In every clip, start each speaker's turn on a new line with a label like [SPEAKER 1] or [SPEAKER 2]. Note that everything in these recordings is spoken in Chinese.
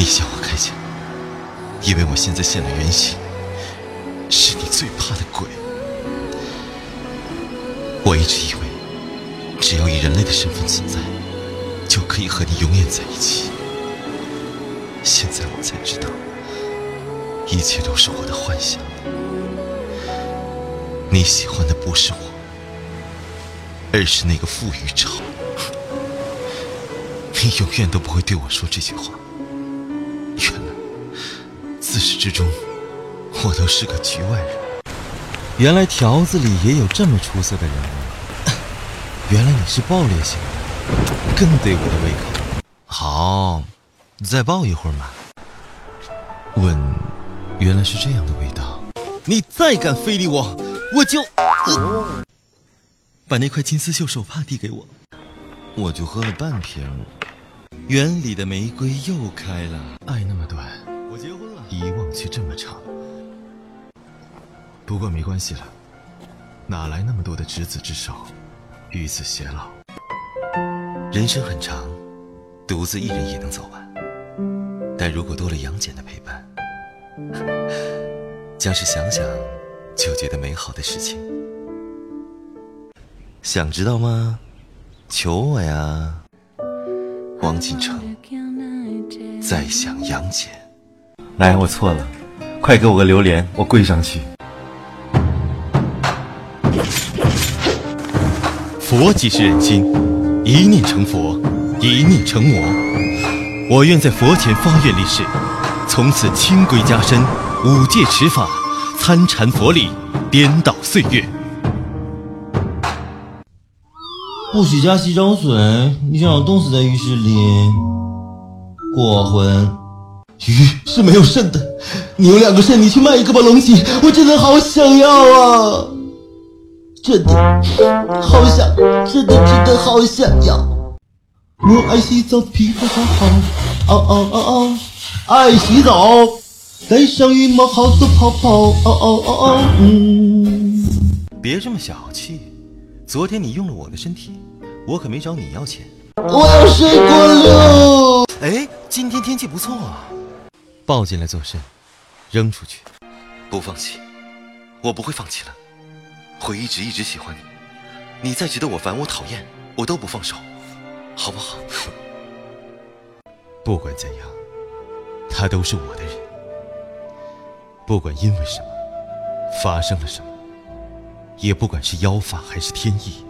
[SPEAKER 1] 你向我开枪，因为我现在现了原形，是你最怕的鬼。我一直以为，只要以人类的身份存在，就可以和你永远在一起。现在我才知道，一切都是我的幻想。你喜欢的不是我，而是那个傅宇超。你永远都不会对我说这些话。原来，自始至终，我都是个局外人。
[SPEAKER 2] 原来条子里也有这么出色的人物。原来你是爆裂型的，更对我的胃口。
[SPEAKER 1] 好，再爆一会儿嘛。
[SPEAKER 2] 吻，原来是这样的味道。你再敢非礼我，我就……把那块金丝绣手帕递给我。
[SPEAKER 1] 我就喝了半瓶。
[SPEAKER 2] 园里的玫瑰又开了。爱那么短，我结婚了。
[SPEAKER 1] 遗忘却这么长。不过没关系了，哪来那么多的执子之手，与子偕老？人生很长，独自一人也能走完。但如果多了杨戬的陪伴，将是想想就觉得美好的事情。想知道吗？求我呀！王锦城，在想杨戬。
[SPEAKER 3] 来，我错了，快给我个榴莲，我跪上去。
[SPEAKER 2] 佛即是人心，一念成佛，一念成魔。我愿在佛前发愿立誓，从此清规加身，五戒持法，参禅佛理，颠倒岁月。
[SPEAKER 4] 不许加洗澡水，你想要冻死在浴室里。过魂，鱼是没有肾的，你有两个肾，你去卖一个吧，龙喜，我真的好想要啊，真的好想，真的真的好想要。我爱洗澡，皮肤好好，哦哦哦哦，爱洗澡，带上羽毛好多泡泡，哦哦哦哦，嗯。
[SPEAKER 1] 别这么小气。昨天你用了我的身体，我可没找你要钱。
[SPEAKER 4] 我要水果了。
[SPEAKER 1] 哎，今天天气不错啊。
[SPEAKER 2] 抱进来做甚？扔出去。
[SPEAKER 1] 不放弃，我不会放弃了。会一直一直喜欢你。你再觉得我烦我讨厌，我都不放手，好不好？
[SPEAKER 2] 不管怎样，他都是我的人。不管因为什么，发生了什么。也不管是妖法还是天意，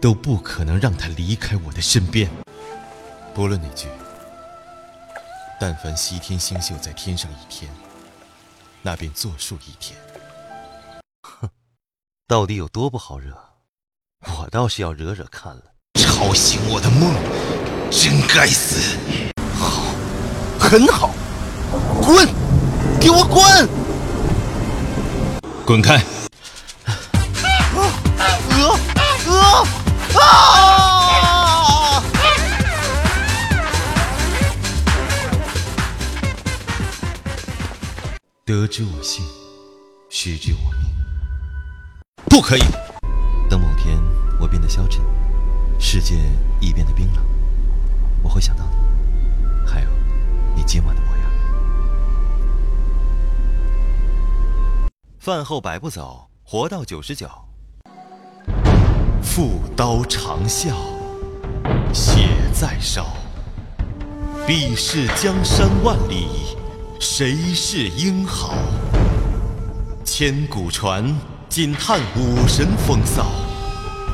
[SPEAKER 2] 都不可能让他离开我的身边。
[SPEAKER 1] 不论哪句，但凡西天星宿在天上一天，那便作数一天。哼，到底有多不好惹？我倒是要惹惹看了。吵醒我的梦，真该死！好，很好，滚，给我滚！
[SPEAKER 2] 滚开！得之我幸，失之我命。
[SPEAKER 1] 不可以！等某天我变得消沉，世界亦变得冰冷，我会想到你，还有你今晚的模样。饭后百步走，活到九十九。复刀长啸，血在烧。必是江山万里，谁是英豪？千古传，惊叹武神风骚。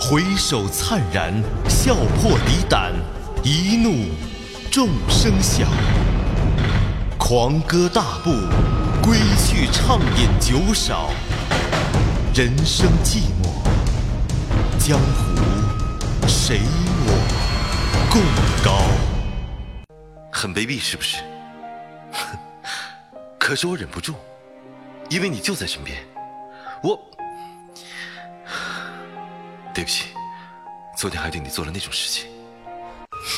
[SPEAKER 1] 回首灿然，笑破敌胆。一怒，众声响。狂歌大步，归去畅饮酒少。人生寂寞。江湖，谁我共高？很卑鄙，是不是？可是我忍不住，因为你就在身边。我，对不起，昨天还对你做了那种事情。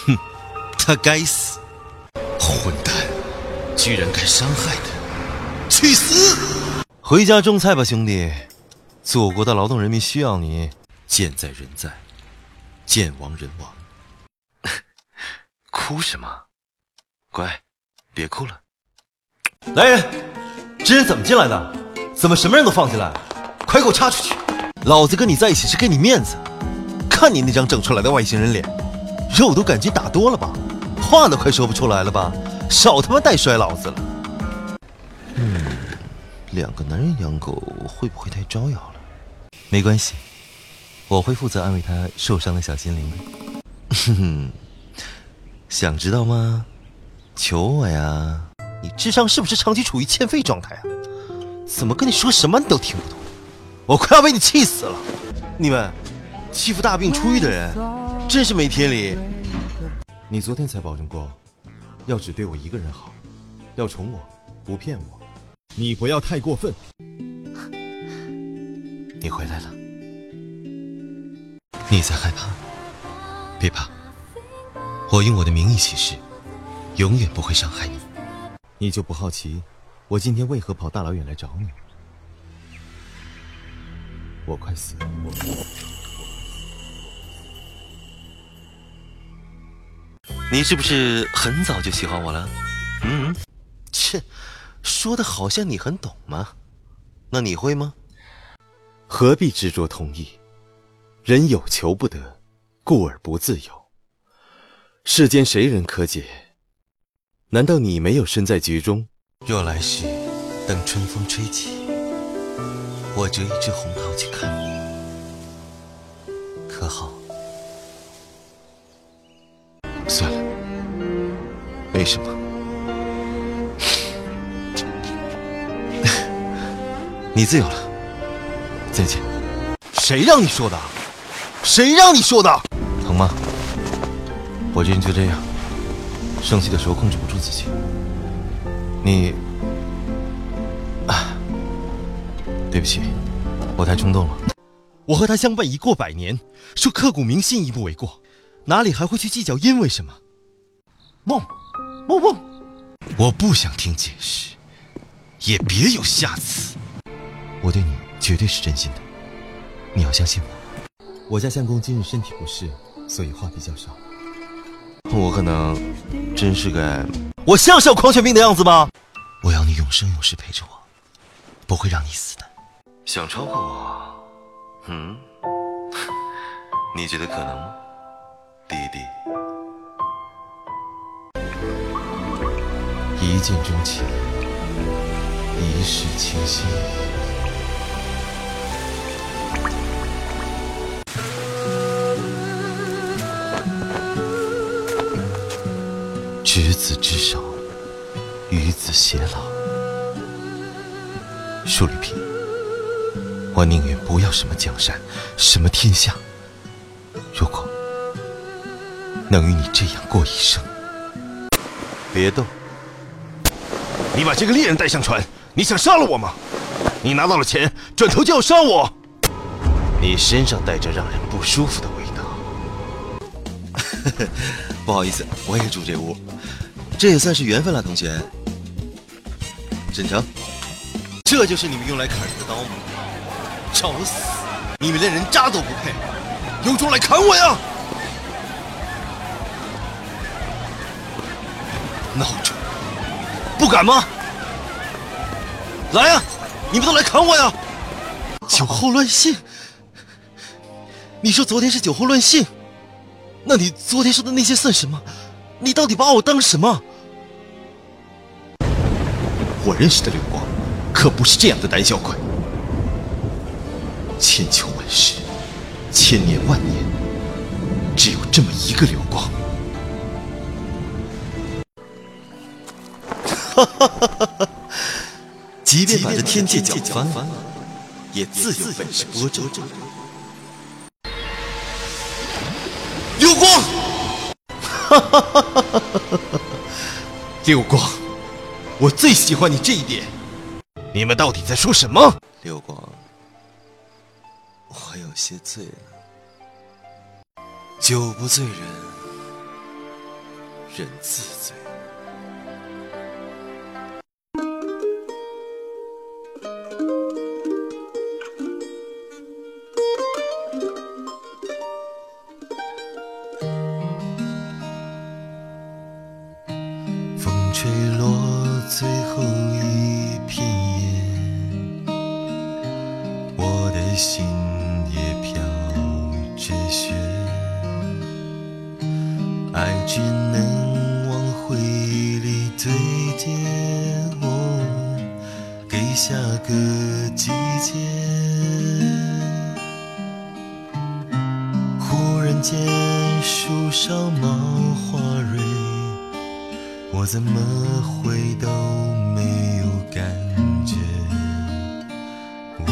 [SPEAKER 2] 哼，他该死！
[SPEAKER 1] 混蛋，居然敢伤害他！去死！
[SPEAKER 2] 回家种菜吧，兄弟。祖国的劳动人民需要你。
[SPEAKER 1] 剑在人在，剑亡人亡。哭什么？乖，
[SPEAKER 2] 别哭了。
[SPEAKER 4] 来人，这人怎么进来的？怎么什么人都放进来？快给我插出去！老子跟你在一起是给你面子，看你那张整出来的外星人脸，肉都感觉打多了吧？话都快说不出来了吧？少他妈带摔老子了！嗯，两个男人养狗会不会太招摇了？没关系，我会负责安慰他受伤的小心灵。哼哼，想知道吗？求我呀！你智商是不是长期处于欠费状态啊？怎么跟你说什么你都听不懂？我快要被你气死了！你们欺负大病初愈的人，真是没天理！
[SPEAKER 2] 你昨天才保证过，要只对我一个人好，要宠我，不骗我。你不要太过分。
[SPEAKER 4] 你回来了，你在害怕？别怕，我用我的名义起誓，永远不会伤害你。
[SPEAKER 2] 你就不好奇，我今天为何跑大老远来找你？我快死了！我
[SPEAKER 4] 你是不是很早就喜欢我了？嗯，切，说的好像你很懂嘛。那你会吗？
[SPEAKER 2] 何必执着同意？人有求不得，故而不自由。世间谁人可解？难道你没有身在局中？
[SPEAKER 4] 若来世等春风吹起，我折一枝红桃去看你，可好？
[SPEAKER 2] 算了，没什么。
[SPEAKER 4] 你自由了，再见。
[SPEAKER 2] 谁让你说的？谁让你说的？
[SPEAKER 4] 疼吗？我这人就这样，生气的时候控制不住自己。你，啊，对不起，我太冲动了。我和他相伴已过百年，说刻骨铭心亦不为过，哪里还会去计较因为什么？
[SPEAKER 2] 梦，梦梦，
[SPEAKER 4] 我不想听解释，也别有下次。我对你绝对是真心的，你要相信我。
[SPEAKER 2] 我家相公今日身体不适，所以话比较少。
[SPEAKER 4] 我可能真是个……我像是有狂犬病的样子吗？我要你永生永世陪着我，不会让你死的。想超过我？嗯？你觉得可能吗，弟弟？一见钟情，一世倾心。执子之手，与子偕老。舒履平，我宁愿不要什么江山，什么天下。如果能与你这样过一生，别动！
[SPEAKER 2] 你把这个猎人带上船，你想杀了我吗？你拿到了钱，转头就要杀我。
[SPEAKER 4] 你身上带着让人不舒服的味道。不好意思，我也住这屋，这也算是缘分了，同学。沈城，这就是你们用来砍人的刀吗？找死！你们连人渣都不配，有种来砍我呀！孬种，不敢吗？来呀，你们都来砍我呀！酒后乱性？你说昨天是酒后乱性？那你昨天说的那些算什么？你到底把我当什么？我认识的流光，可不是这样的胆小鬼。千秋万世，千年万年，只有这么一个流光。哈哈哈哈哈！即便把这天界搅翻了，也自有本事拨正。哈哈哈哈哈！流光，我最喜欢你这一点。你们到底在说什么？六光，我有些醉了。酒不醉人，人自醉。
[SPEAKER 2] 后一片叶，我的心也飘着雪，爱只能往回忆里堆叠，哦，给下个季节。忽然间，树上冒花蕊。我怎么会都没有感觉？我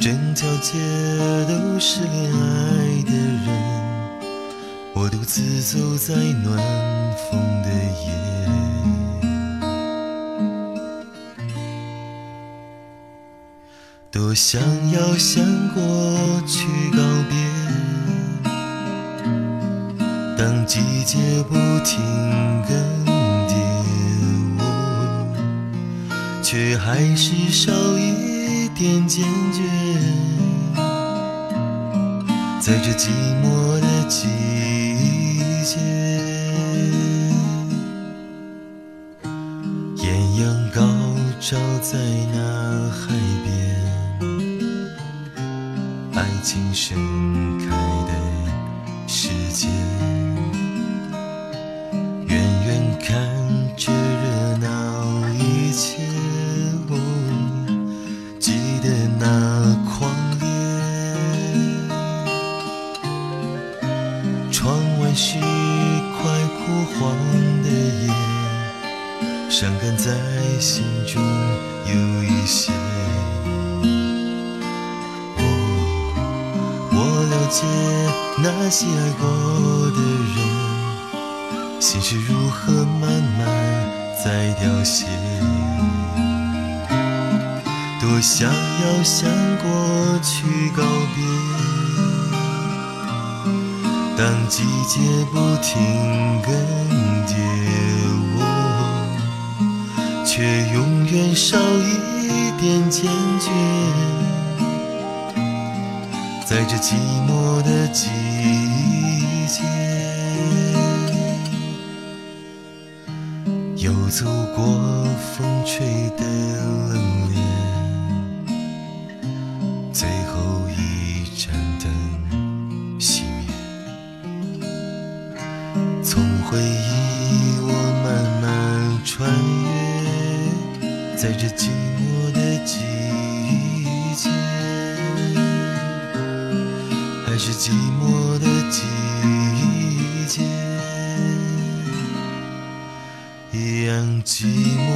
[SPEAKER 2] 整条街都是恋爱的人，我独自走在暖风的夜，多想要向过去告别。节不停更迭，我却还是少一点坚决。在这寂寞的季节，艳阳高照在那海边，爱情盛开的世界。看着热闹一切，哦，记得那狂烈。窗外是快枯黄的叶，伤感在心中有一些。哦，我了解那些爱过的人。心是如何慢慢在凋谢？多想要向过去告别。当季节不停更迭，我却永远少一点坚决。在这寂寞的季走过风吹的冷冽，最后一盏灯熄灭。从回忆我慢慢穿越，在这寂寂寞。